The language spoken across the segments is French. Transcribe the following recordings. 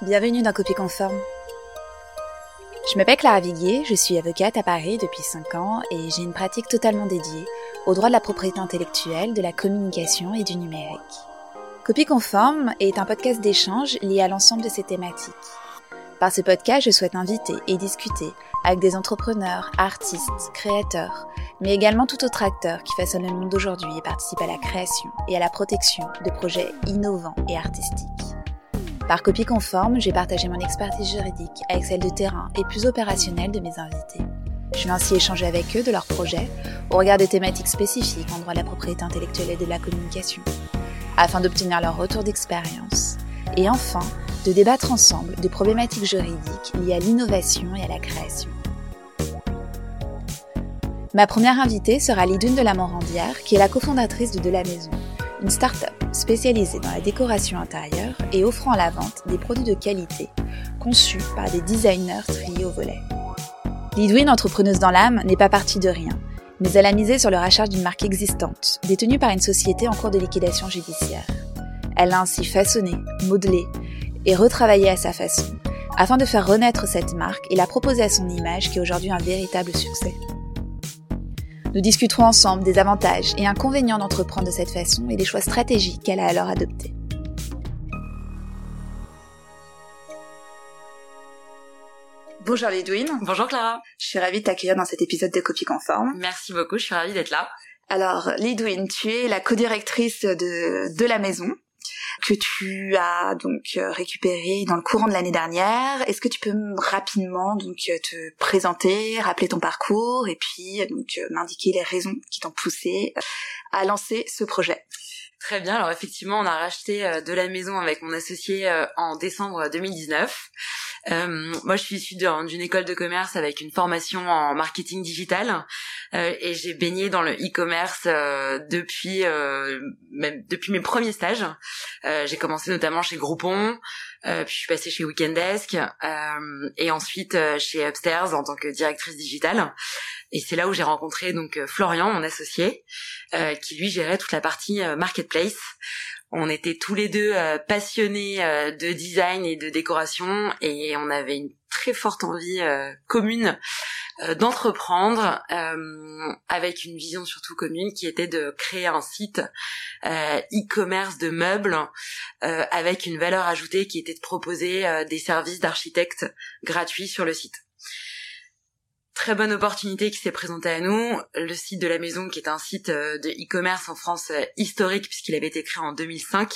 Bienvenue dans Copie Conforme. Je m'appelle Clara Viguier, je suis avocate à Paris depuis 5 ans et j'ai une pratique totalement dédiée au droit de la propriété intellectuelle, de la communication et du numérique. Copie Conforme est un podcast d'échange lié à l'ensemble de ces thématiques. Par ce podcast, je souhaite inviter et discuter avec des entrepreneurs, artistes, créateurs, mais également tout autre acteur qui façonne le monde d'aujourd'hui et participe à la création et à la protection de projets innovants et artistiques. Par copie conforme, j'ai partagé mon expertise juridique avec celle de terrain et plus opérationnelle de mes invités. Je vais ainsi échanger avec eux de leurs projets au regard des thématiques spécifiques en droit de la propriété intellectuelle et de la communication, afin d'obtenir leur retour d'expérience. Et enfin, de débattre ensemble des problématiques juridiques liées à l'innovation et à la création. Ma première invitée sera Lidoune de la Morandière, qui est la cofondatrice de De la Maison, une start-up spécialisée dans la décoration intérieure et offrant à la vente des produits de qualité conçus par des designers triés au volet. Lidwin, entrepreneuse dans l'âme, n'est pas partie de rien, mais elle a misé sur le rachat d'une marque existante, détenue par une société en cours de liquidation judiciaire. Elle l'a ainsi façonné, modelé et retravaillé à sa façon, afin de faire renaître cette marque et la proposer à son image qui est aujourd'hui un véritable succès. Nous discuterons ensemble des avantages et inconvénients d'entreprendre de cette façon et des choix stratégiques qu'elle a alors adoptés. Bonjour Lidwin. Bonjour Clara. Je suis ravie de t'accueillir dans cet épisode de Copie Conforme. Merci beaucoup, je suis ravie d'être là. Alors, Lidwin, tu es la co-directrice de, de la maison que tu as donc euh, récupéré dans le courant de l'année dernière. Est-ce que tu peux rapidement donc euh, te présenter, rappeler ton parcours et puis euh, donc m'indiquer les raisons qui t'ont poussé à lancer ce projet? Très bien. Alors effectivement, on a racheté de la maison avec mon associé en décembre 2019. Euh, moi, je suis issue d'une école de commerce avec une formation en marketing digital euh, et j'ai baigné dans le e-commerce euh, depuis même depuis mes premiers stages. j'ai commencé notamment chez Groupon, puis je suis passée chez Weekendesk et ensuite chez Upstairs en tant que directrice digitale. Et c'est là où j'ai rencontré donc Florian, mon associé, qui lui gérait toute la partie marketplace. On était tous les deux euh, passionnés euh, de design et de décoration et on avait une très forte envie euh, commune d'entreprendre avec une vision surtout commune qui était de créer un site e-commerce de meubles avec une valeur ajoutée qui était de proposer des services d'architecte gratuits sur le site très bonne opportunité qui s'est présentée à nous. Le site de la maison, qui est un site euh, de e-commerce en France euh, historique puisqu'il avait été créé en 2005,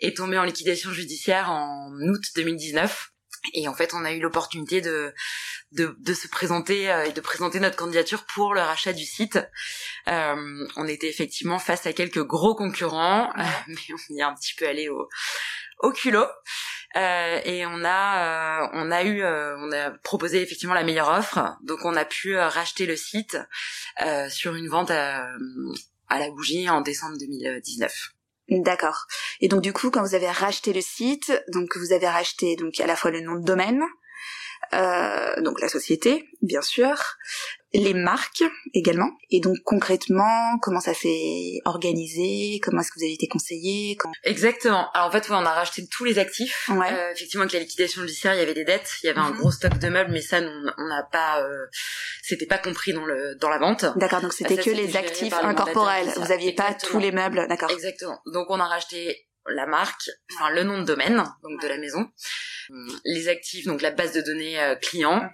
est tombé en liquidation judiciaire en août 2019. Et en fait, on a eu l'opportunité de, de, de, se présenter euh, et de présenter notre candidature pour le rachat du site. Euh, on était effectivement face à quelques gros concurrents, mais on y est un petit peu allé au, au culot. Euh, et on a euh, on a eu euh, on a proposé effectivement la meilleure offre donc on a pu racheter le site sur une vente à, la bougie en décembre 2019 D'accord. Et donc du coup, quand vous avez racheté le site, donc vous avez racheté donc à la fois le nom de domaine, donc la société, bien sûr, les marques également. Et donc concrètement, comment ça s'est organisé? Comment est-ce que vous avez été conseillé? Exactement. Alors en fait, on a racheté tous les actifs. Euh, effectivement, avec la liquidation judiciaire, il y avait des dettes, il y avait un mhm. gros stock de meubles, mais ça, on n'a pas, euh, c'était pas compris dans le dans la vente. D'accord. Donc c'était que les actifs incorporels. Vous aviez pas tous les meubles. D'accord. Exactement. Donc on a racheté la marque, enfin le nom de domaine, donc de la maison, les actifs, donc la base de données euh, client, mhm.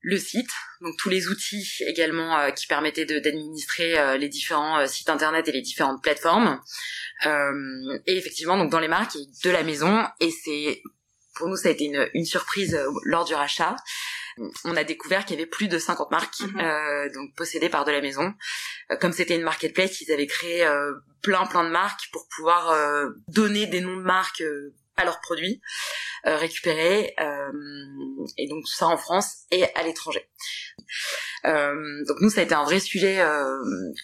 Le site, donc tous les outils également euh, qui permettaient d'administrer euh, les différents sites internet et les différentes plateformes, et effectivement donc dans les marques de la maison, et c'est pour nous ça a été une, une surprise lors du rachat on a découvert qu'il y avait plus de 50 marques mhm. euh, donc possédées par de la maison. Euh, comme c'était une marketplace, ils avaient créé euh, plein plein de marques pour pouvoir donner des noms de marques à leurs produits récupérés et donc tout ça en France et à l'étranger. donc nous ça a été un vrai sujet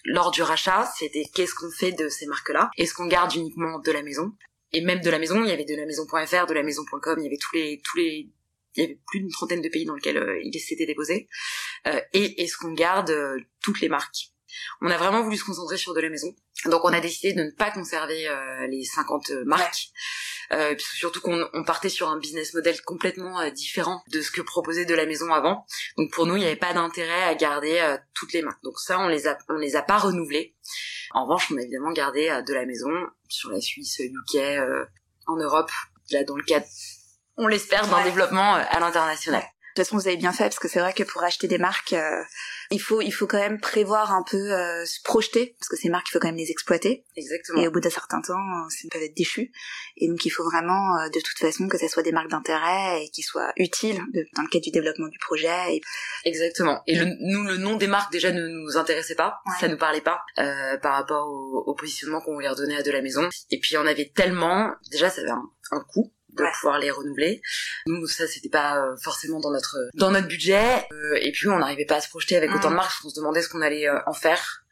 lors du rachat, c'était qu'est-ce qu'on fait de ces marques-là? Est-ce qu'on garde uniquement de la maison? Et même de la maison, il y avait de la maison.fr, de la maison.com, il y avait tous les tous les il y avait plus d'une trentaine de pays dans lesquels euh, il s'était déposé. Euh, et est-ce qu'on garde euh, toutes les marques? On a vraiment voulu se concentrer sur de la maison. Donc on a décidé de ne pas conserver les 50 marques. Euh, surtout qu'on on partait sur un business model complètement euh, différent de ce que proposait de la maison avant. Donc pour nous, il n'y avait pas d'intérêt à garder euh, toutes les mains. Donc ça, on les a, on les a pas renouvelés. En revanche, on a évidemment gardé de la maison sur la Suisse, UK, en Europe, là dans le cadre, on l'espère, d'un développement à l'international. De toute façon, vous avez bien fait parce que c'est vrai que pour acheter des marques, euh, il faut il faut quand même prévoir un peu euh, se projeter parce que ces marques, il faut quand même les exploiter. Exactement. Et au bout d'un certain temps, elles peuvent être déchues. Et donc, il faut vraiment, euh, de toute façon, que ça soit des marques d'intérêt et qui soient utiles dans le cadre du développement du projet. Exactement. Et le, nous, le nom des marques déjà ne nous intéressait pas, ça nous parlait pas par rapport au, au positionnement qu'on voulait redonner à de la maison. Et puis, on avait tellement, déjà, ça avait un, un coût de pouvoir les renouveler. Nous, ça, c'était pas euh, forcément dans notre dans notre budget. Euh, et puis, on n'arrivait pas à se projeter avec autant de mm. marques. On se demandait ce qu'on allait euh, en faire,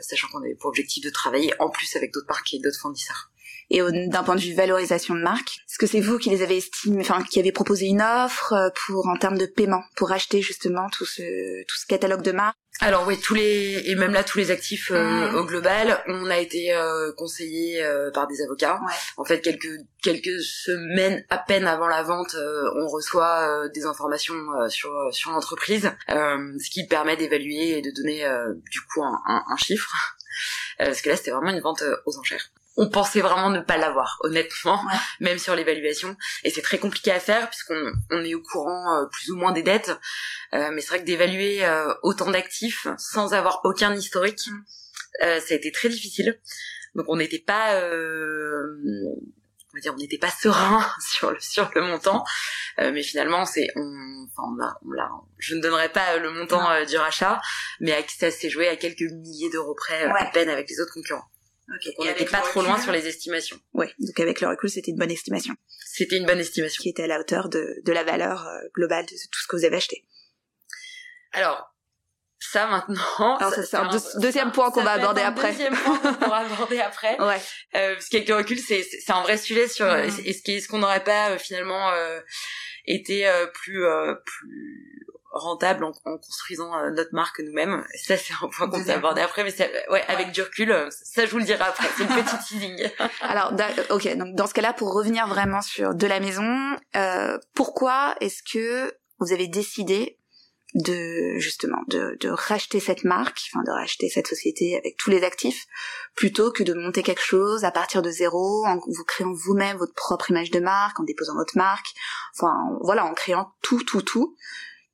sachant qu'on avait pour objectif de travailler en plus avec d'autres marques et d'autres fournisseurs. Et d'un point de vue valorisation de marque, est-ce que c'est vous qui les avez estimés, enfin qui avez proposé une offre pour en termes de paiement pour acheter justement tout ce tout ce catalogue de marques? Alors oui, tous les et même là tous les actifs euh, mmh. au global, on a été euh, conseillé euh, par des avocats. En fait, quelques quelques semaines à peine avant la vente, on reçoit des informations sur sur l'entreprise, ce qui permet d'évaluer et de donner du coup un, un, un chiffre. parce que là, c'était vraiment une vente aux enchères on pensait vraiment ne pas l'avoir, honnêtement, même sur l'évaluation. Et c'est très compliqué à faire puisqu'on on est au courant euh, plus ou moins des dettes. Euh, mais c'est vrai que d'évaluer euh, autant d'actifs sans avoir aucun historique, mm. ça a été très difficile. Donc on n'était pas, on va dire, on n'était pas serein sur le sur le montant. mais finalement, c'est, on, enfin, on a, on l'a, je ne donnerai pas le montant du rachat, mais ça s'est joué à quelques milliers d'euros près à peine avec les autres concurrents. Okay. on n'était pas trop loin sur les estimations. Ouais, donc avec le recul, c'était une bonne estimation. C'était une bonne estimation. Qui était à la hauteur de, de la valeur euh, globale de tout ce que vous avez acheté. Alors, ça maintenant. Alors ça, c'est un, deuxième point qu'on va aborder après. Deuxième point qu'on pourra aborder après. Ouais. Euh, parce qu'avec le recul, c'est c'est un vrai sujet sur est-ce qu'on n'aurait pas euh, finalement euh, été euh, plus plus rentable en, construisant euh, notre marque nous-mêmes. Ça, c'est un point qu'on peut aborder après, mais ouais, avec du recul, euh, ça je vous le dirai après. C'est une petite teasing. Alors, ok, donc dans ce cas-là, pour revenir vraiment sur de la maison, euh, pourquoi est-ce que vous avez décidé de justement de, de racheter cette marque, enfin de racheter cette société avec tous les actifs, plutôt que de monter quelque chose à partir de zéro, en vous créant vous-même votre propre image de marque, en déposant votre marque, enfin voilà, en créant tout, tout, tout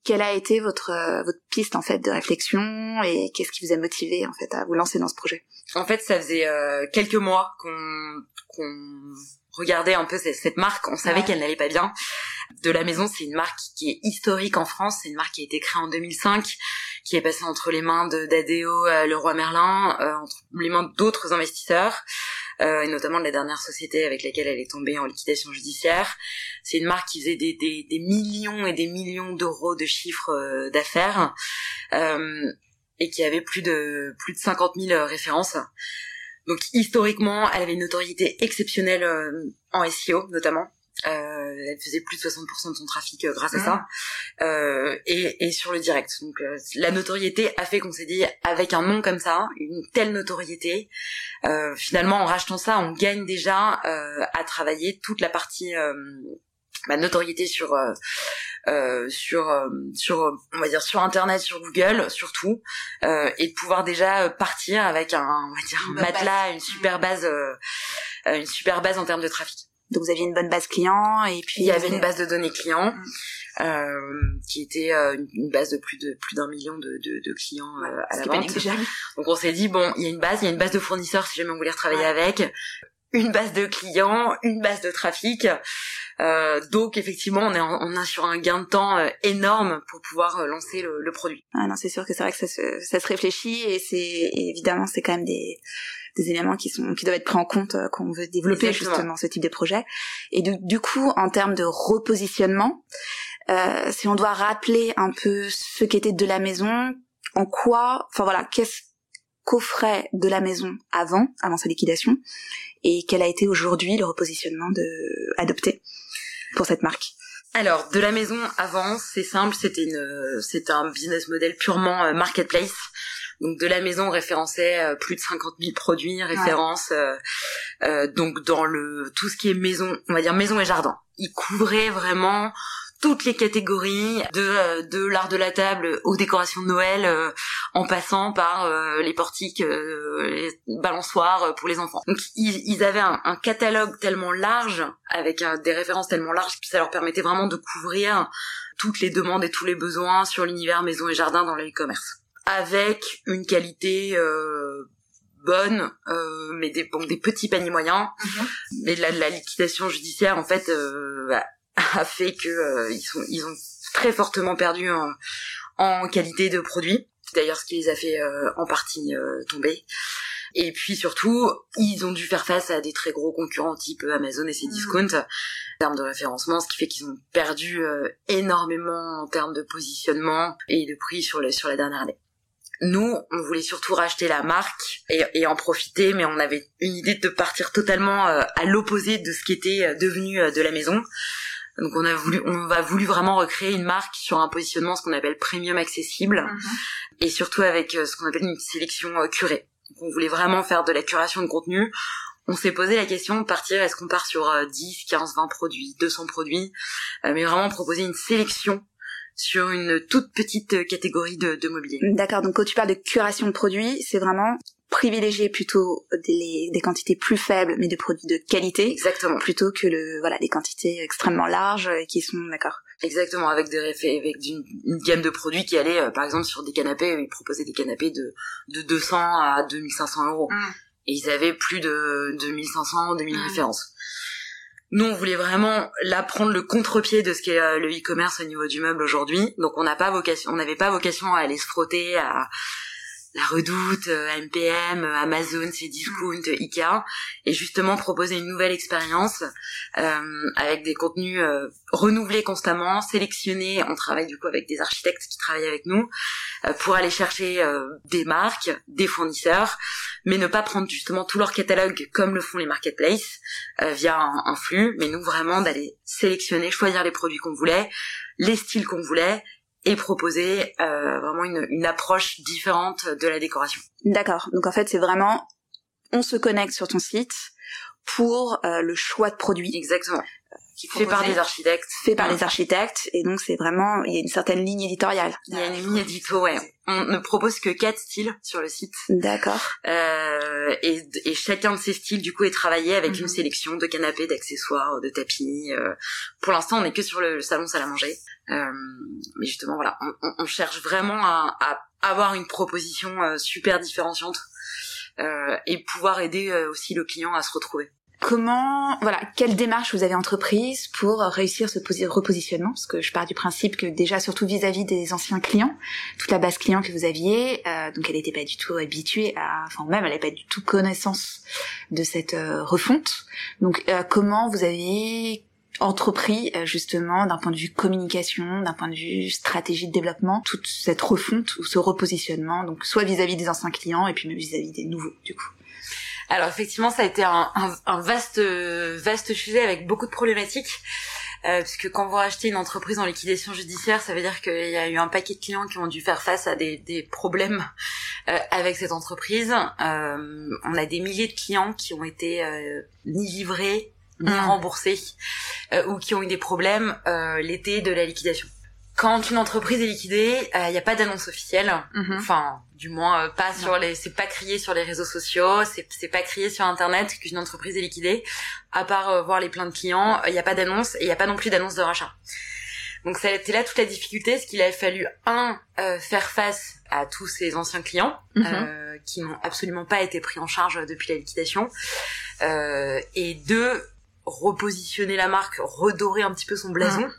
quelle a été votre euh, votre piste en fait de réflexion et qu'est-ce qui vous a motivé en fait à vous lancer dans ce projet? En fait, ça faisait euh, quelques mois qu'on qu'on regardait un peu cette, marque, on savait qu'elle n'allait pas bien. De la maison, c'est une marque qui est historique en France, c'est une marque qui a été créée en 2005, qui est passée entre les mains de d'Adeo, euh, le roi Merlin, entre les mains d'autres investisseurs. euh, et notamment de la dernière société avec laquelle elle est tombée en liquidation judiciaire. C'est une marque qui faisait des, des, des millions et des millions d'euros de chiffres euh, d'affaires euh, et qui avait plus de plus de 50 000 références. Donc historiquement, elle avait une notoriété exceptionnelle en SEO notamment. Euh, elle faisait plus de 60% de son trafic euh, grâce à ça. Euh, et, et, sur le direct. Donc euh, la notoriété a fait qu'on s'est dit avec un nom comme ça, une telle notoriété, euh, finalement en rachetant ça, on gagne déjà à travailler toute la partie bah, notoriété sur sur sur on va dire sur internet sur Google surtout et de pouvoir déjà partir avec un on va dire un matelas une super base une super base en termes de trafic donc vous aviez une bonne base client et puis il y avait une base de données clients mm. euh, qui était euh, une base de plus de plus d'un million de, de, de clients euh, à la vente. Donc on s'est dit bon, il y a une base, il y a une base de fournisseurs si jamais on voulait retravailler avec, une base de clients, une base de trafic. Euh, donc effectivement, on est on est sur un gain de temps euh, énorme pour pouvoir lancer le, le produit. Ah non, c'est sûr que c'est vrai que ça se, ça se réfléchit et c'est évidemment c'est quand même des des éléments qui sont qui doivent être pris en compte euh, quand on veut développer justement ce type de projet. Et du, du coup, en termes de repositionnement, euh, si on doit rappeler un peu ce qu'était de la maison, en quoi, enfin voilà, qu'est-ce qu'offrait de la maison avant, avant sa liquidation, et quel a été aujourd'hui le repositionnement de adopté pour cette marque. Alors, de la maison avant, c'est simple, c'était une, c'était un business model purement euh, marketplace. Donc de la maison référençait euh, plus de 50 000 produits, références. Euh, donc dans le tout ce qui est maison, on va dire maison et jardin. Il couvrait vraiment toutes les catégories de euh, de l'art de la table aux décorations de Noël euh, en passant par euh, les portiques les balançoires pour les enfants. Donc ils, ils avaient un, un, catalogue tellement large avec des références tellement larges que ça leur permettait vraiment de couvrir toutes les demandes et tous les besoins sur l'univers maison et jardin dans le e-commerce avec une qualité bonne mais des bon, des petits paniers moyens mm-hmm. mais la, la, liquidation judiciaire en fait bah, a fait que euh, ils sont ils ont très fortement perdu en, en qualité de produit. D'ailleurs, ce qui les a fait euh, en partie euh, tomber. Et puis surtout, ils ont dû faire face à des très gros concurrents type Amazon et ses mmh. discounts en termes de référencement, ce qui fait qu'ils ont perdu énormément en termes de positionnement et de prix sur, le, sur la dernière année. Nous, on voulait surtout racheter la marque et, et, en profiter, mais on avait une idée de partir totalement à l'opposé de ce qui était devenu de la maison. Donc on a voulu, on va voulu vraiment recréer une marque sur un positionnement ce qu'on appelle premium accessible mhm. et surtout avec euh, ce qu'on appelle une sélection euh, curée. Donc on voulait vraiment faire de la curation de contenu. On s'est posé la question de partir, est-ce qu'on part sur 10, 15, 20 produits, 200 produits, euh, mais vraiment proposer une sélection sur une toute petite catégorie de, de mobilier. D'accord, donc quand tu parles de curation de produits, c'est vraiment privilégier plutôt des, des, quantités plus faibles mais de produits de qualité exactement plutôt que le voilà des quantités extrêmement larges qui sont d'accord exactement avec des avec une, une, gamme de produits qui allait euh, par exemple sur des canapés ils proposaient des canapés de de 200 à 2500 euros mmh. et ils avaient plus de 2500 2000 mmh. références nous, on voulait vraiment là prendre le contre-pied de ce qu'est euh, le e-commerce au niveau du meuble aujourd'hui. Donc, on n'a pas vocation, on n'avait pas vocation à aller se frotter à, la Redoute, MPM, euh, Amazon, Cdiscount, Ikea, et justement proposer une nouvelle expérience euh, avec des contenus euh, renouvelés constamment, sélectionnés. On travaille du coup avec des architectes qui travaillent avec nous pour aller chercher des marques, des fournisseurs, mais ne pas prendre justement tout leur catalogue comme le font les marketplaces via un, un flux, mais nous vraiment d'aller sélectionner, choisir les produits qu'on voulait, les styles qu'on voulait et proposer euh, vraiment une, une approche différente de la décoration. D'accord. Donc en fait, c'est vraiment on se connecte sur ton site pour euh, le choix de produits. Exactement. Qui fait par des architectes. Fait par les architectes. Et donc c'est vraiment, il y a une certaine ligne éditoriale. Il y a une ligne édito, ouais. On ne propose que quatre styles sur le site. D'accord. Euh, et, et, chacun de ces styles, du coup, est travaillé avec une mhm. sélection de canapés, d'accessoires, de tapis. Euh, pour l'instant, on n'est que sur le, salon salle à manger. Euh, mais justement, voilà, on, on cherche vraiment à, à, avoir une proposition euh, super différenciante euh, et pouvoir aider euh, aussi le client à se retrouver. Comment, voilà, quelle démarche vous avez entreprise pour réussir ce repositionnement? Parce que je pars du principe que déjà, surtout vis-à-vis des anciens clients, toute la base client que vous aviez, euh, donc elle n'était pas du tout habituée à, enfin même elle n'avait pas du tout connaissance de cette euh, refonte. Donc euh, comment vous avez entrepris justement d'un point de vue communication, d'un point de vue stratégie de développement, toute cette refonte ou ce repositionnement, donc soit vis-à-vis des anciens clients et puis même vis-à-vis des nouveaux du coup? Alors effectivement, ça a été un, un, vaste, vaste sujet avec beaucoup de problématiques. Euh, puisque quand vous rachetez une entreprise en liquidation judiciaire, ça veut dire qu'il y a eu un paquet de clients qui ont dû faire face à des, des problèmes euh, avec cette entreprise. Euh, on a des milliers de clients qui ont été euh, ni livrés ni mmh. remboursés euh, ou qui ont eu des problèmes euh, l'été de la liquidation quand une entreprise est liquidée, il n'y a pas d'annonce officielle. Mhm. Enfin, du moins euh, pas sur les, c'est pas crié sur les réseaux sociaux, c'est c'est pas crié sur internet qu'une entreprise est liquidée. À part euh, voir les pleins de clients, il n'y a pas d'annonce et il n'y a pas non plus d'annonce de rachat. Donc ça a été là toute la difficulté, ce qu'il a fallu un faire face à tous ces anciens clients mhm. qui n'ont absolument pas été pris en charge depuis la liquidation, et deux repositionner la marque, redorer un petit peu son blason. Mhm.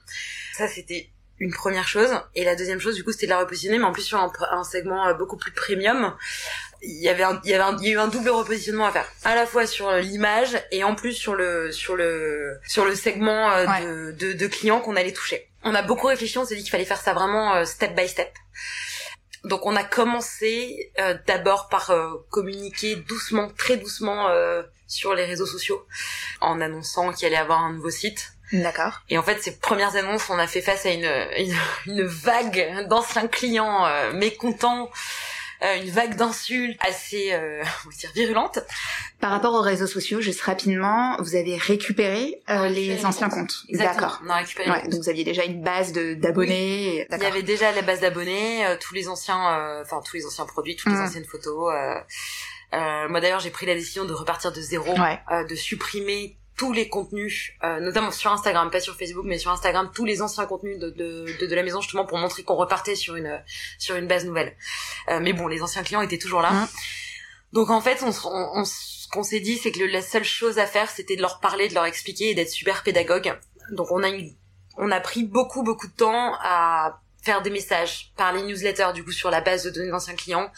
Ça c'était une première chose. Et la deuxième chose du coup c'était de la repositionner mais en plus sur un, segment euh, beaucoup plus premium. Il y avait un, il y avait un, il y a eu un double repositionnement à faire. À la fois sur l'image et en plus sur le sur le sur le segment euh, de, de, clients qu'on allait toucher. On a beaucoup réfléchi on s'est dit qu'il fallait faire ça vraiment euh, step by step. Donc on a commencé d'abord par communiquer doucement très doucement sur les réseaux sociaux en annonçant qu'il allait avoir un nouveau site D'accord. Et en fait, ces premières annonces, on a fait face à une, une, vague d'anciens clients euh, mécontents euh, une vague d'insultes assez, euh, on va dire, virulente. Par rapport aux réseaux sociaux, juste rapidement, vous avez récupéré euh, les anciens comptes. D'accord. On a récupéré. Ouais, donc vous aviez déjà une base d'abonnés. Il y avait déjà la base d'abonnés, euh, tous les anciens, enfin tous les anciens produits, toutes les mmh. anciennes photos. moi d'ailleurs, j'ai pris la décision de repartir de zéro, de supprimer tous les contenus, euh, notamment sur Instagram, pas sur Facebook, mais sur Instagram, tous les anciens contenus de, de, de, la maison, justement pour montrer qu'on repartait sur une sur une base nouvelle. Euh, mais bon, les anciens clients étaient toujours là. Mmh. Donc en fait, on, on, ce qu'on s'est dit, c'est que la seule chose à faire, c'était de leur parler, de leur expliquer et d'être super pédagogue. Donc on a eu, on a pris beaucoup beaucoup de temps à faire des messages par les newsletters du coup sur la base de données d'anciens clients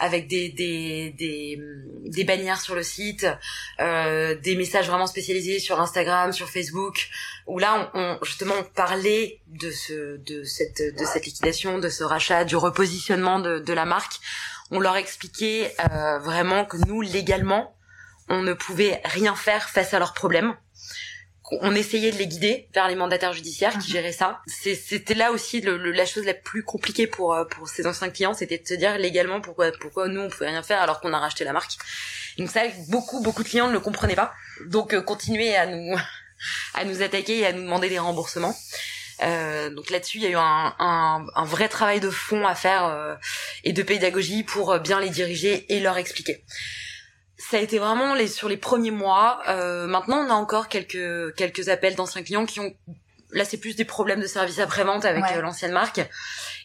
avec des des des, des bannières sur le site euh, des messages vraiment spécialisés sur Instagram sur Facebook où là on, on, justement on parlait de ce de cette de cette liquidation de ce rachat du repositionnement de, de la marque. On leur expliquait euh, vraiment que nous légalement on ne pouvait rien faire face à leurs problèmes on essayait de les guider vers les mandataires judiciaires qui mhm. géraient ça. C'était là aussi le, la chose la plus compliquée pour euh, pour ces anciens clients, c'était de se dire légalement pourquoi pourquoi nous on pouvait rien faire alors qu'on a racheté la marque. donc ça, beaucoup beaucoup de clients ne le comprenaient pas. Donc euh, continuer à nous à nous attaquer et à nous demander des remboursements. Euh, donc là-dessus, il y a eu un, un, un, vrai travail de fond à faire euh, et de pédagogie pour bien les diriger et leur expliquer ça a été vraiment les sur les premiers mois. Euh, maintenant, on a encore quelques quelques appels d'anciens clients qui ont là c'est plus des problèmes de service après vente avec euh, l'ancienne marque.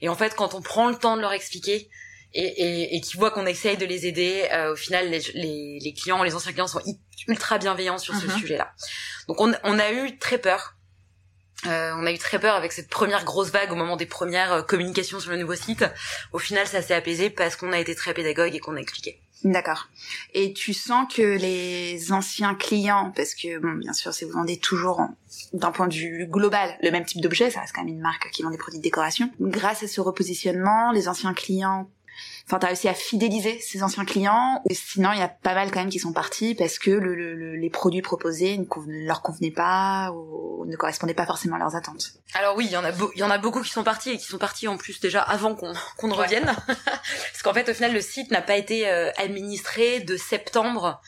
Et en fait, quand on prend le temps de leur expliquer et, et, et qu'ils voient qu'on essaye de les aider, euh, au final, les, les, les, clients, les anciens clients sont ultra bienveillants sur ce mhm. sujet-là. Donc on, on a eu très peur. Euh, on a eu très peur avec cette première grosse vague au moment des premières euh, communications sur le nouveau site. Au final, ça s'est apaisé parce qu'on a été très pédagogue et qu'on a expliqué. D'accord. Et tu sens que les anciens clients, parce que bon, bien sûr, si vous vendez toujours d'un point de vue global le même type d'objet, ça reste quand même une marque qui vend des produits de décoration. Grâce à ce repositionnement, les anciens clients enfin t'as réussi à fidéliser ces anciens clients et sinon il y a pas mal quand même qui sont partis parce que le, les produits proposés ne leur convenaient pas ou ne correspondaient pas forcément à leurs attentes. Alors oui, il y en a il y en a beaucoup qui sont partis et qui sont partis en plus déjà avant qu'on qu'on ne revienne parce qu'en fait au final le site n'a pas été euh, administré de septembre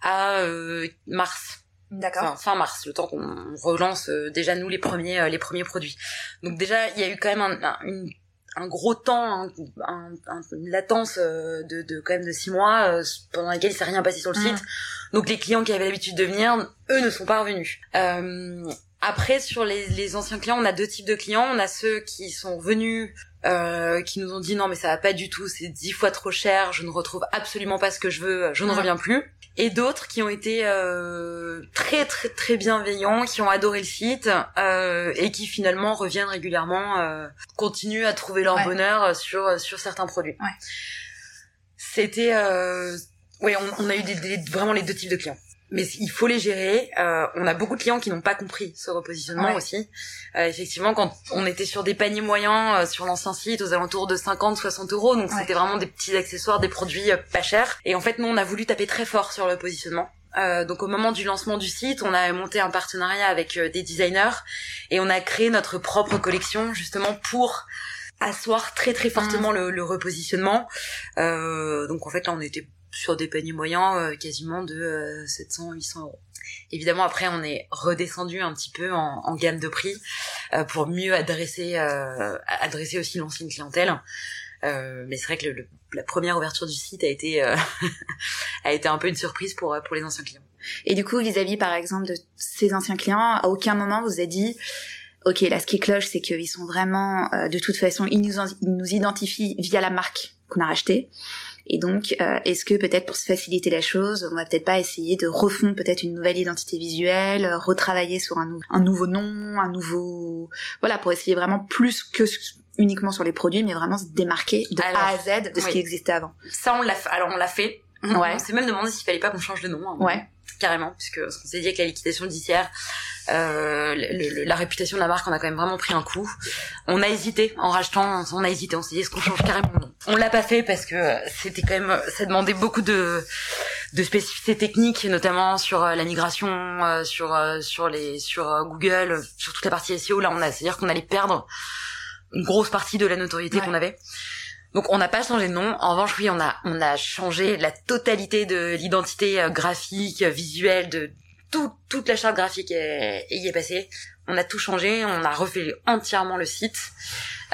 à euh, mars. D'accord. fin mars, le temps qu'on relance euh, déjà nous les premiers les premiers produits. Donc déjà il y a eu quand même un, une un gros temps, un, une latence euh, de, de quand même de six mois euh, pendant laquelle il s'est rien passé sur le mmh. site. Donc les clients qui avaient l'habitude de venir, eux ne sont pas revenus. Euh, après sur les, les, anciens clients, on a deux types de clients. On a ceux qui sont venus, euh, qui nous ont dit non mais ça va pas du tout, c'est dix fois trop cher, je ne retrouve absolument pas ce que je veux, je ne reviens plus et d'autres qui ont été euh, très très très bienveillants, qui ont adoré le site euh, et qui finalement reviennent régulièrement, euh, continuent à trouver leur bonheur sur sur certains produits. Ouais. C'était, euh, oui, on, on, a eu des, vraiment les deux types de clients mais il faut les gérer. Euh, on a beaucoup de clients qui n'ont pas compris ce repositionnement aussi. Euh, effectivement, quand on était sur des paniers moyens euh, sur l'ancien site, aux alentours de 50-60 euros, donc c'était vraiment des petits accessoires, des produits euh, pas chers. Et en fait, nous, on a voulu taper très fort sur le positionnement. Euh, donc au moment du lancement du site, on a monté un partenariat avec des designers et on a créé notre propre collection justement pour asseoir très très fortement mmh. le, le, repositionnement. donc en fait là, on était sur des paniers moyens euh, quasiment de 700 euh, 800 euros. Évidemment après on est redescendu un petit peu en, en gamme de prix euh, pour mieux adresser adresser aussi l'ancienne clientèle. Mais c'est vrai que le, la première ouverture du site a été a été un peu une surprise pour pour les anciens clients. Et du coup vis-à-vis par exemple de ces anciens clients à aucun moment vous avez dit ok là ce qui cloche c'est qu'ils sont vraiment de toute façon ils nous, ils nous identifient via la marque qu'on a racheté et donc, euh, est-ce que peut-être pour se faciliter la chose, on va peut-être pas essayer de refondre peut-être une nouvelle identité visuelle, euh, retravailler sur un, un nouveau nom, un nouveau, voilà, pour essayer vraiment plus que uniquement sur les produits, mais vraiment se démarquer de A à Z de ce qui existait avant. Ça, on l'a fait. Alors, on l'a fait. Ouais. On s'est même demandé s'il fallait pas qu'on change de nom. Hein. Ouais. Carrément, puisque on s'est dit avec la liquidation judiciaire, euh, la réputation de la marque, on a quand même vraiment pris un coup. On a hésité en rachetant, on a hésité, on s'est dit est-ce qu'on change carrément On l'a pas fait parce que c'était quand même, ça demandait beaucoup de de spécificités techniques, notamment sur euh, la migration, euh, sur euh, sur les sur Google, sur toute la partie SEO. Là, on a, c'est-à-dire qu'on allait perdre une grosse partie de la notoriété qu'on avait. Donc on n'a pas changé de nom. En revanche, oui, on a on a changé la totalité de l'identité euh, graphique, visuelle, de tout, toute la charte graphique est, y est passée. On a tout changé, on a refait entièrement le site.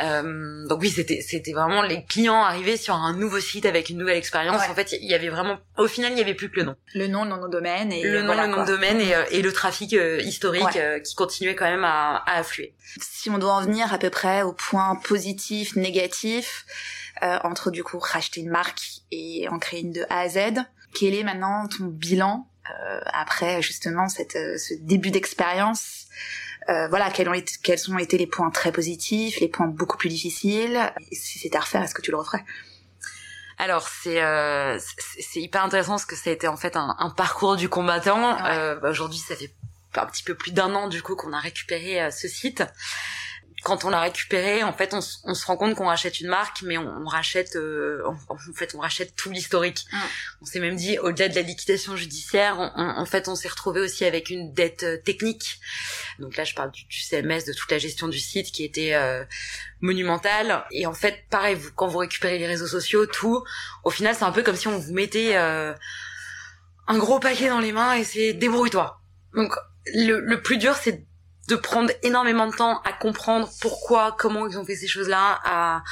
Euh, donc oui, c'était c'était vraiment les clients arrivaient sur un nouveau site avec une nouvelle expérience. En fait, il y avait vraiment, au final, il y avait plus que le nom. Le nom, le nom de domaine et le nom, le nom de domaine et, euh, et le trafic euh, historique euh, qui continuait quand même à, à affluer. Si on doit en venir à peu près au point positif, négatif entre du coup racheter une marque et en créer une de A à Z, quel est maintenant ton bilan après justement cette ce début d'expérience? Euh, voilà, quels ont, été, quels ont été les points très positifs, les points beaucoup plus difficiles? si c'était à refaire, est-ce que tu le referais? Alors c'est euh, c'est hyper intéressant parce que ça a été en fait un, un parcours du combattant. Euh, bah, Aujourd'hui, ça fait un petit peu plus d'un an du coup qu'on a récupéré euh, ce site quand on l'a récupéré, en fait, on, se rend compte qu'on rachète une marque, mais on, rachète, euh, en, fait, on rachète tout l'historique. Mm. On s'est même dit, au-delà de la liquidation judiciaire, en fait, on s'est retrouvé aussi avec une dette euh, technique. Donc là, je parle du, CMS, de toute la gestion du site qui était euh, monumentale. Et en fait, pareil, vous, quand vous récupérez les réseaux sociaux, tout, au final, c'est un peu comme si on vous mettait un gros paquet dans les mains et c'est débrouille-toi. Donc le, le plus dur, c'est de prendre énormément de temps à comprendre pourquoi, comment ils ont fait ces choses-là, à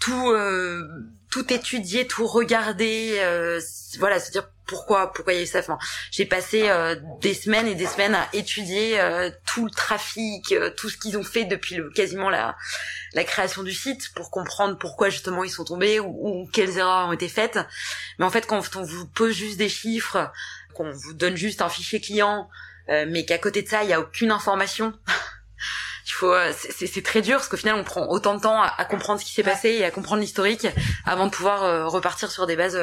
tout euh, tout étudier, tout regarder, euh, voilà, se dire pourquoi pourquoi il y a eu ça. J'ai passé euh, des semaines et des semaines à étudier tout le trafic, tout ce qu'ils ont fait depuis le, quasiment la la création du site pour comprendre pourquoi justement ils sont tombés ou, ou quelles erreurs ont été faites. Mais en fait, quand on vous pose juste des chiffres, qu'on vous donne juste un fichier client euh, mais qu'à côté de ça, il y a aucune information. il faut, euh, c'est très dur parce qu'au final, on prend autant de temps à, comprendre ce qui s'est passé et à comprendre l'historique avant de pouvoir euh, repartir sur des bases,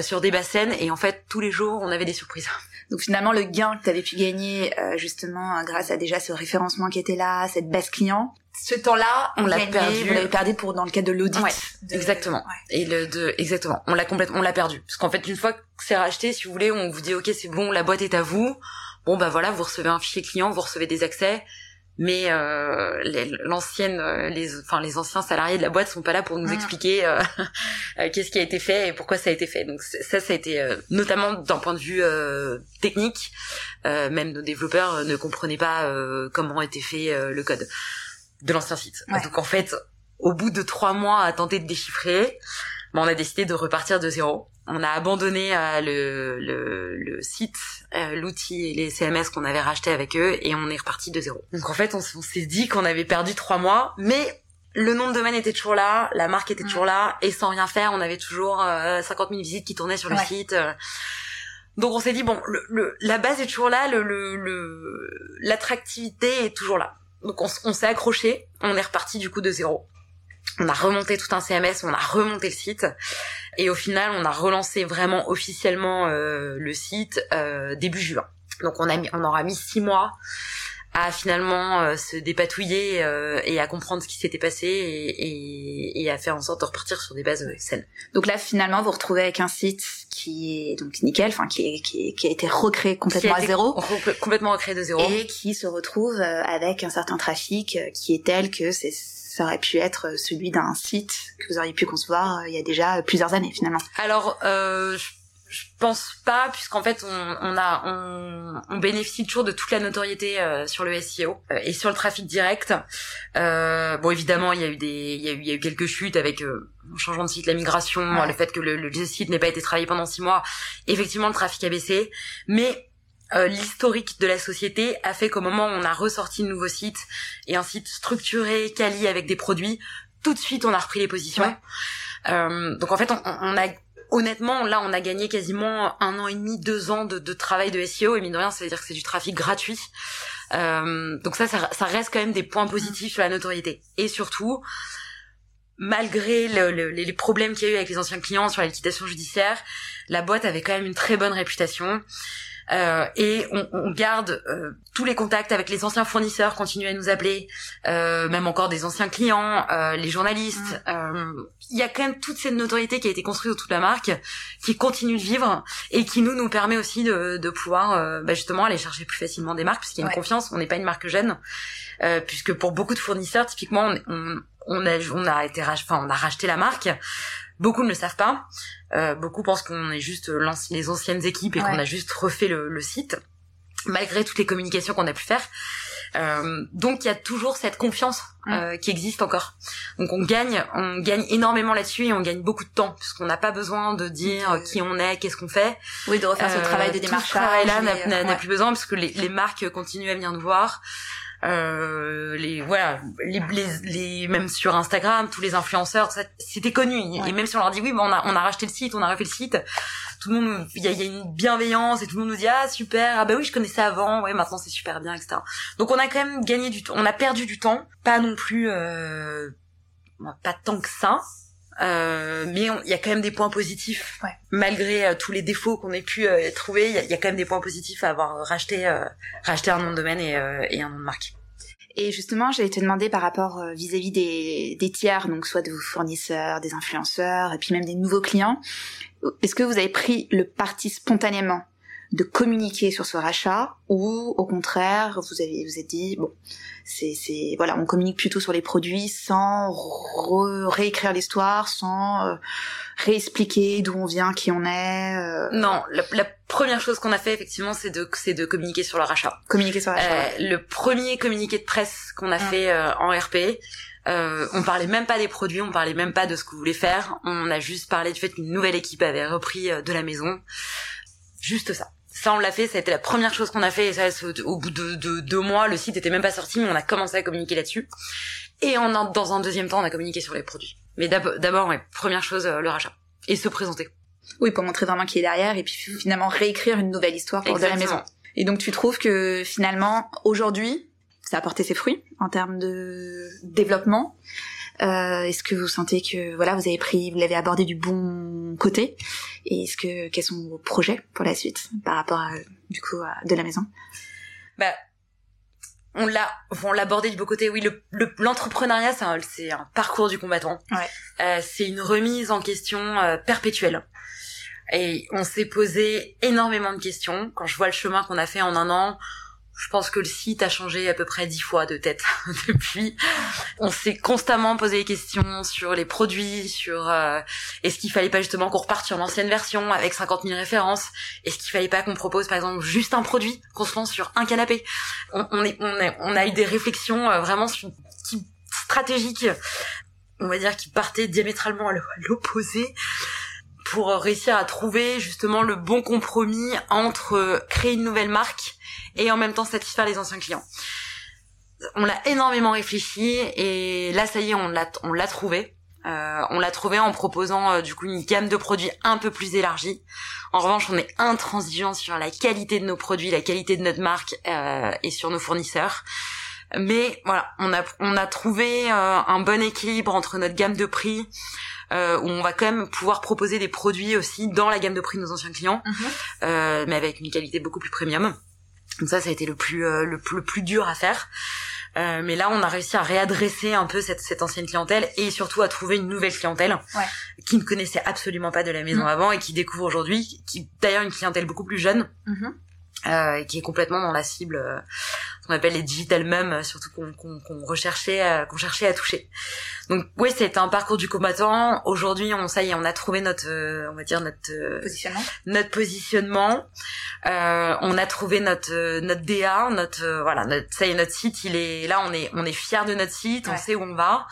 sur des bases saines. Et en fait, tous les jours, on avait des surprises. Donc finalement, le gain que tu avais pu gagner justement grâce à déjà ce référencement qui était là, cette base client, ce temps-là, on l'a perdu. Vous l'avez perdu pour dans le cadre de l'audit. Exactement. Et le de exactement, on l'a complètement, on l'a perdu. Parce qu'en fait, une fois que c'est racheté, si vous voulez, on vous dit ok, c'est bon, la boîte est à vous bon bah voilà, vous recevez un fichier client, vous recevez des accès, mais euh, l'ancienne, euh, les, enfin les anciens salariés de la boîte sont pas là pour nous mm. expliquer euh, qu'est-ce qui a été fait et pourquoi ça a été fait. Donc ça, ça a été notamment d'un point de vue technique, même nos développeurs ne comprenaient pas comment était fait le code de l'ancien site. Donc en fait, au bout de trois mois à tenter de déchiffrer, bah, on a décidé de repartir de zéro on a abandonné euh, le, le, le, site, euh, l'outil et les CMS qu'on avait racheté avec eux et on est reparti de zéro. Donc en fait, on, s'est dit qu'on avait perdu trois mois, mais le nom de domaine était toujours là, la marque était toujours là et sans rien faire, on avait toujours 50 euh, 000 visites qui tournaient sur le site. Donc on s'est dit bon, le, la base est toujours là, le l'attractivité est toujours là. Donc on, on s'est accroché, on est reparti du coup de zéro on a remonté tout un CMS, on a remonté le site et au final on a relancé vraiment officiellement euh, le site euh, début juin. Donc on a mis, on aura mis six mois à finalement euh, se dépatouiller et à comprendre ce qui s'était passé et, et, à faire en sorte de repartir sur des bases saines. Donc là finalement vous retrouvez avec un site qui est donc nickel, enfin qui, est, qui, qui a été recréé complètement à zéro, complètement recréé de zéro et qui se retrouve avec un certain trafic qui est tel que c'est ça aurait pu être celui d'un site que vous auriez pu concevoir euh, il y a déjà plusieurs années finalement. Alors, euh, je, pense pas, puisqu'en fait, on, on a, on, on, bénéficie toujours de toute la notoriété euh, sur le SEO euh, et sur le trafic direct. Euh, bon, évidemment, il y a eu des, il y a eu, il y a eu quelques chutes avec le changement de site, la migration, le fait que le, le site n'ait pas été travaillé pendant six mois. Effectivement, le trafic a baissé, mais euh, l'historique de la société a fait qu'au moment où on a ressorti le nouveau site et un site structuré, quali avec des produits, tout de suite on a repris les positions. Euh, donc en fait on, on, a honnêtement là on a gagné quasiment un an et demi, deux ans de, de travail de SEO et mine de rien ça veut dire que c'est du trafic gratuit. Euh, donc ça, ça, ça reste quand même des points positifs sur la notoriété et surtout malgré le, les problèmes qu'il y a eu avec les anciens clients sur la liquidation judiciaire, la boîte avait quand même une très bonne réputation. Euh, et on, on garde euh, tous les contacts avec les anciens fournisseurs, continuent à nous appeler, euh, même encore des anciens clients, euh, les journalistes. Mm. Il y a quand même toute cette notoriété qui a été construite autour de la marque, qui continue de vivre et qui nous nous permet aussi de, de pouvoir bah, justement aller chercher plus facilement des marques, puisqu'il y a une confiance. On n'est pas une marque jeune, puisque pour beaucoup de fournisseurs, typiquement, on, on a on a été enfin on a racheté la marque. Beaucoup ne le savent pas. Euh, beaucoup pensent qu'on est juste les anciennes équipes et qu'on a juste refait le, le site, malgré toutes les communications qu'on a pu faire. Euh, donc il y a toujours cette confiance euh, qui existe encore. Donc on gagne, on gagne énormément là-dessus et on gagne beaucoup de temps puisqu'on n'a pas besoin de dire qui on est, qu'est-ce qu'on fait. Oui, de refaire ce travail de démarchage. Ce travail-là n'a plus besoin parce que les, les marques continuent à venir nous voir. Euh, les voilà les, les, les, même sur Instagram tous les influenceurs c'était connu. Et même si on leur dit oui bon on a on a racheté le site on a refait le site tout le monde il y a, y a, une bienveillance et tout le monde nous dit ah super ah bah oui je connaissais avant ouais maintenant c'est super bien etc donc on a quand même gagné du temps on a perdu du temps pas non plus euh, pas tant que ça euh, mais il y a quand même des points positifs ouais. malgré euh, tous les défauts qu'on ait pu euh, trouver il y, y, a quand même des points positifs à avoir racheté racheté un nom de domaine et, et un nom de marque et justement, j'allais te demander par rapport vis-à-vis des, des, tiers, donc soit de vos fournisseurs, des influenceurs, et puis même des nouveaux clients, est-ce que vous avez pris le parti spontanément de communiquer sur ce rachat ou au contraire vous avez vous êtes dit bon c'est c'est voilà on communique plutôt sur les produits sans réécrire l'histoire sans euh, réexpliquer d'où on vient qui on est euh... non la, la, première chose qu'on a fait effectivement c'est de c'est de communiquer sur le rachat communiquer sur le rachat euh, le premier communiqué de presse qu'on a ah. fait euh, en RP euh, on parlait même pas des produits, on parlait même pas de ce que vous voulez faire. On a juste parlé du fait qu'une nouvelle équipe avait repris euh, de la maison. Juste ça. Ça, on l'a fait, ça a été la première chose qu'on a fait. Et ça, au bout de, deux mois, le site était même pas sorti, mais on a commencé à communiquer là-dessus. Et en, dans un deuxième temps, on a communiqué sur les produits. Mais d'abord, ouais, première chose, euh, le rachat. Et se présenter. Oui, pour montrer vraiment qui est derrière, et puis finalement réécrire une nouvelle histoire pour de la maison. Et donc tu trouves que finalement, aujourd'hui, ça a porté ses fruits en termes de développement euh, Est-ce que vous sentez que voilà vous avez pris, vous l'avez abordé du bon côté Et est-ce que quels sont vos projets pour la suite par rapport à du coup à de la maison? Bah on l'a on l'a abordé du bon côté. Oui, le l'entrepreneuriat c'est un, parcours du combattant. Ouais. Euh, c'est une remise en question euh, perpétuelle. Et on s'est posé énormément de questions. Quand je vois le chemin qu'on a fait en un an, je pense que le site a changé à peu près dix fois de tête depuis. On s'est constamment posé des questions sur les produits, sur euh, est-ce qu'il fallait pas justement qu'on reparte sur l'ancienne version avec 50 000 références? Est-ce qu'il fallait pas qu'on propose par exemple juste un produit, qu'on se lance sur un canapé? On, est, on, est, on a eu des réflexions euh, vraiment qui, stratégiques, on va dire, qui partaient diamétralement à l'opposé pour réussir à trouver justement le bon compromis entre euh, créer une nouvelle marque et en même temps satisfaire les anciens clients. On l'a énormément réfléchi et là ça y est on l'a on l'a trouvé. Euh, on l'a trouvé en proposant euh, du coup une gamme de produits un peu plus élargie. En revanche, on est intransigeant sur la qualité de nos produits, la qualité de notre marque euh, et sur nos fournisseurs. Mais voilà, on a on a trouvé euh, un bon équilibre entre notre gamme de prix, euh, où on va quand même pouvoir proposer des produits aussi dans la gamme de prix de nos anciens clients, mhm. euh, mais avec une qualité beaucoup plus premium. Donc ça, ça a été le plus euh, le, le, plus dur à faire. Euh, mais là, on a réussi à réadresser un peu cette, cette, ancienne clientèle et surtout à trouver une nouvelle clientèle ouais. qui ne connaissait absolument pas de la maison mmh. avant et qui découvre aujourd'hui, qui d'ailleurs une clientèle beaucoup plus jeune, mmh. euh, qui est complètement dans la cible euh, qu'on appelle les digital mums, euh, surtout qu'on qu'on recherchait, euh, qu'on cherchait à toucher. Donc oui, c'est un parcours du combattant. Aujourd'hui, on ça y est, on a trouvé notre, euh, on va dire notre positionnement. Notre positionnement. Euh, on a trouvé notre notre DA, notre voilà, notre, ça y est, notre site, il est là. On est on est fier de notre site. Ouais. On sait où on va.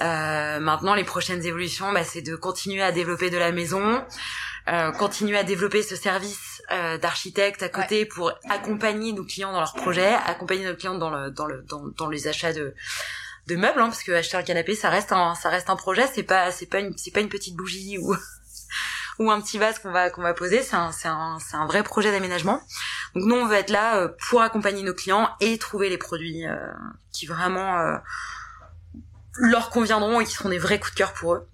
Euh, maintenant, les prochaines évolutions, bah, c'est de continuer à développer de la maison, euh, continuer à développer ce service euh, d'architecte à côté ouais. pour accompagner nos clients dans leurs projets, accompagner nos clients dans le dans le dans, dans les achats de de meubles hein, parce que acheter un canapé ça reste un ça reste un projet c'est pas c'est pas une c'est pas une petite bougie ou ou un petit vase qu'on va qu'on va poser c'est un c'est un c'est un vrai projet d'aménagement donc nous on veut être là euh, pour accompagner nos clients et trouver les produits euh, qui vraiment euh, leur conviendront et qui seront des vrais coups de cœur pour eux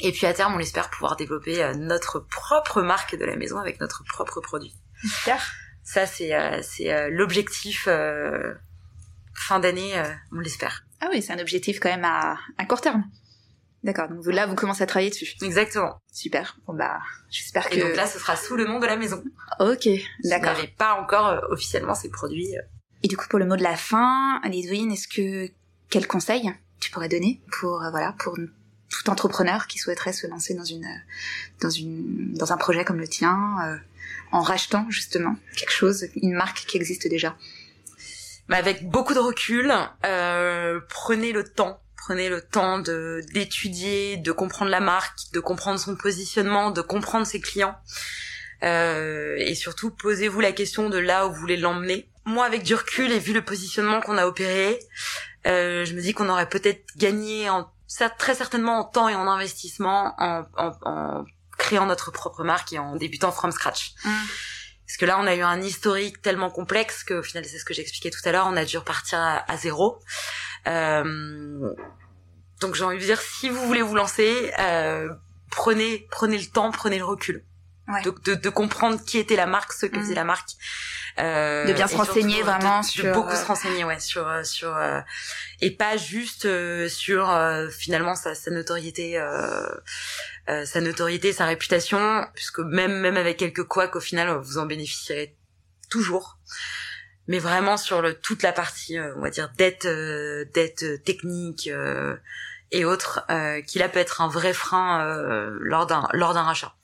et puis à terme, on espère pouvoir développer euh, notre propre marque de la maison avec notre propre produit. Super. Ça, c'est euh, c'est euh, l'objectif fin d'année, on l'espère. Ah oui, c'est un objectif quand même à, à court terme. D'accord, donc là, vous commencez à travailler dessus. Exactement. Super. Bon bah, j'espère que... Et donc là, ce sera sous le nom de la maison. Ok, d'accord. Si pas encore officiellement ces produits. Et du coup, pour le mot de la fin, Lidwin, est-ce que... Quel conseil tu pourrais donner pour voilà pour tout entrepreneur qui souhaiterait se lancer dans une dans une dans un projet comme le tien en rachetant justement quelque chose, une marque qui existe déjà Mais Avec beaucoup de recul, euh, prenez le temps. Prenez le temps de d'étudier, de comprendre la marque, de comprendre son positionnement, de comprendre ses clients. Euh, et surtout, posez-vous la question de là où vous voulez l'emmener. Moi, avec du recul et vu le positionnement qu'on a opéré, euh, je me dis qu'on aurait peut-être gagné en, très certainement en temps et en investissement en, en, en créant notre propre marque et en débutant from scratch. Mm. Parce que là, on a eu un historique tellement complexe que, au final, c'est ce que j'expliquais tout à l'heure, on a dû repartir à, zéro. Euh, donc, j'ai envie de dire, si vous voulez vous lancer, euh, prenez, prenez le temps, prenez le recul. De, de, de, comprendre qui était la marque, ce que mm. faisait la marque. Euh, de bien se renseigner vraiment sur de beaucoup se renseigner ouais sur euh, sur euh, et pas juste euh, sur finalement sa, sa notoriété sa notoriété sa réputation puisque même même avec quelques couacs au final vous en bénéficierez toujours mais vraiment sur le toute la partie on va dire dette dette technique et autres qui là peut être un vrai frein lors d'un lors d'un rachat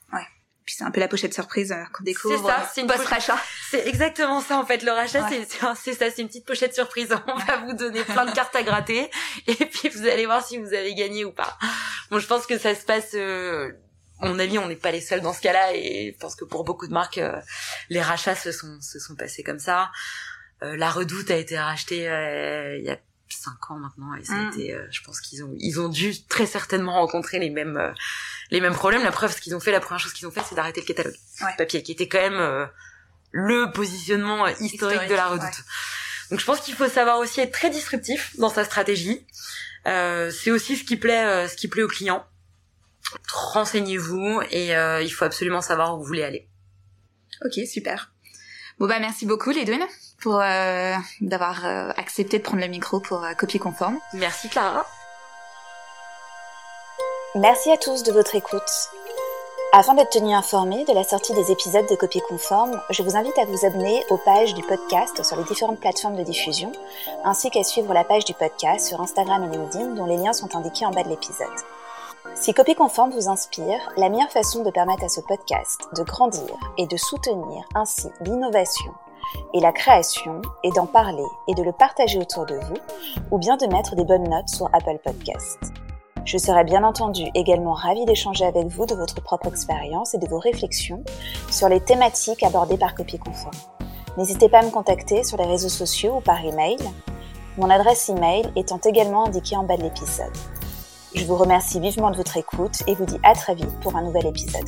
puis c'est un peu la pochette surprise euh, qu'on découvre. C'est ça, c'est une post-rachat. C'est exactement ça en fait. Le rachat, c'est c'est ça, c'est une petite pochette surprise. On va vous donner plein de cartes à gratter et puis vous allez voir si vous avez gagné ou pas. Bon, je pense que ça se passe. Euh, à mon avis, on n'est pas les seuls dans ce cas-là et je pense que pour beaucoup de marques, euh, les rachats se sont se sont passés comme ça. Euh, la Redoute a été rachetée il y a cinq ans maintenant et ça a mm. été, je pense qu'ils ont ils ont dû très certainement rencontrer les mêmes les mêmes problèmes. La preuve, ce qu'ils ont fait, la première chose qu'ils ont fait, c'est d'arrêter le catalogue papier, qui était quand même euh, le positionnement historique, de la redoute. Donc je pense qu'il faut savoir aussi être très disruptif dans sa stratégie. Euh, c'est aussi ce qui plaît, euh, ce qui plaît aux clients. Renseignez-vous et il faut absolument savoir où vous voulez aller. Ok, super. Bon bah merci beaucoup Ledwin pour d'avoir accepté de prendre le micro pour Copie Conforme. Merci Clara. Merci à tous de votre écoute. Afin d'être tenu informé de la sortie des épisodes de Copie Conforme, je vous invite à vous abonner aux pages du podcast sur les différentes plateformes de diffusion, ainsi qu'à suivre la page du podcast sur Instagram et LinkedIn dont les liens sont indiqués en bas de l'épisode. Si Copie Conforme vous inspire, la meilleure façon de permettre à ce podcast de grandir et de soutenir ainsi l'innovation et la création est d'en parler et de le partager autour de vous, ou bien de mettre des bonnes notes sur Apple Podcasts. Je serai bien entendu également ravie d'échanger avec vous de votre propre expérience et de vos réflexions sur les thématiques abordées par Copie Conforme. N'hésitez pas à me contacter sur les réseaux sociaux ou par email, mon adresse email étant également indiquée en bas de l'épisode. Je vous remercie vivement de votre écoute et vous dis à très vite pour un nouvel épisode.